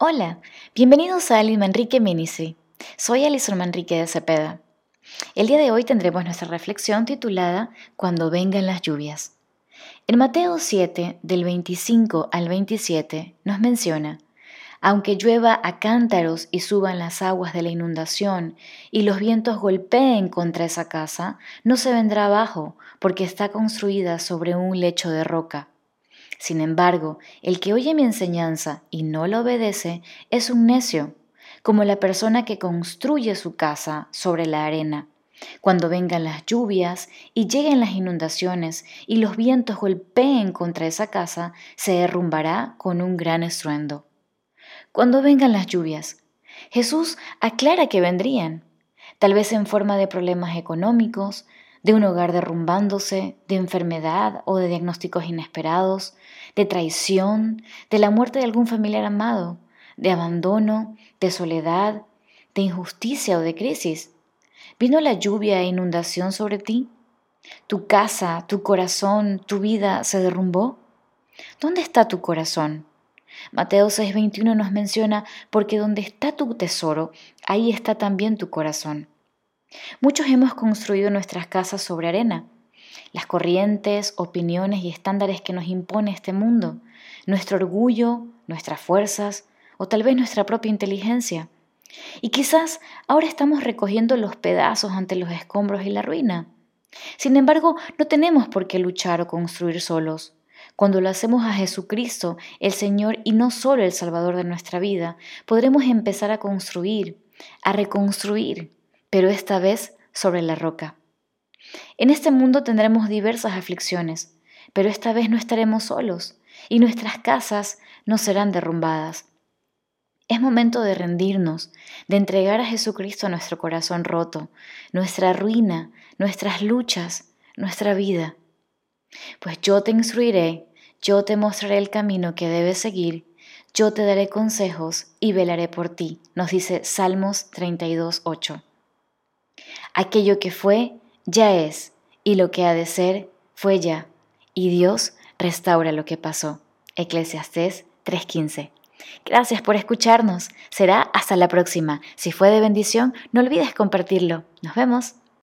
Hola, bienvenidos a Alison Manrique Ministry. Soy Alison Manrique de Cepeda. El día de hoy tendremos nuestra reflexión titulada Cuando vengan las lluvias. En Mateo 7, del 25 al 27, nos menciona, aunque llueva a cántaros y suban las aguas de la inundación y los vientos golpeen contra esa casa, no se vendrá abajo, porque está construida sobre un lecho de roca. Sin embargo, el que oye mi enseñanza y no la obedece es un necio, como la persona que construye su casa sobre la arena. Cuando vengan las lluvias y lleguen las inundaciones y los vientos golpeen contra esa casa, se derrumbará con un gran estruendo. Cuando vengan las lluvias, Jesús aclara que vendrían, tal vez en forma de problemas económicos, de un hogar derrumbándose, de enfermedad o de diagnósticos inesperados, de traición, de la muerte de algún familiar amado, de abandono, de soledad, de injusticia o de crisis. ¿Vino la lluvia e inundación sobre ti? ¿Tu casa, tu corazón, tu vida se derrumbó? ¿Dónde está tu corazón? Mateo 6:21 nos menciona, porque donde está tu tesoro, ahí está también tu corazón. Muchos hemos construido nuestras casas sobre arena, las corrientes, opiniones y estándares que nos impone este mundo, nuestro orgullo, nuestras fuerzas o tal vez nuestra propia inteligencia. Y quizás ahora estamos recogiendo los pedazos ante los escombros y la ruina. Sin embargo, no tenemos por qué luchar o construir solos. Cuando lo hacemos a Jesucristo, el Señor y no solo el Salvador de nuestra vida, podremos empezar a construir, a reconstruir, pero esta vez sobre la roca. En este mundo tendremos diversas aflicciones, pero esta vez no estaremos solos y nuestras casas no serán derrumbadas. Es momento de rendirnos, de entregar a Jesucristo nuestro corazón roto, nuestra ruina, nuestras luchas, nuestra vida. Pues yo te instruiré, yo te mostraré el camino que debes seguir, yo te daré consejos y velaré por ti, nos dice Salmos 32.8. Aquello que fue, ya es, y lo que ha de ser, fue ya, y Dios restaura lo que pasó. Eclesiastés 3:15. Gracias por escucharnos. Será hasta la próxima. Si fue de bendición, no olvides compartirlo. Nos vemos.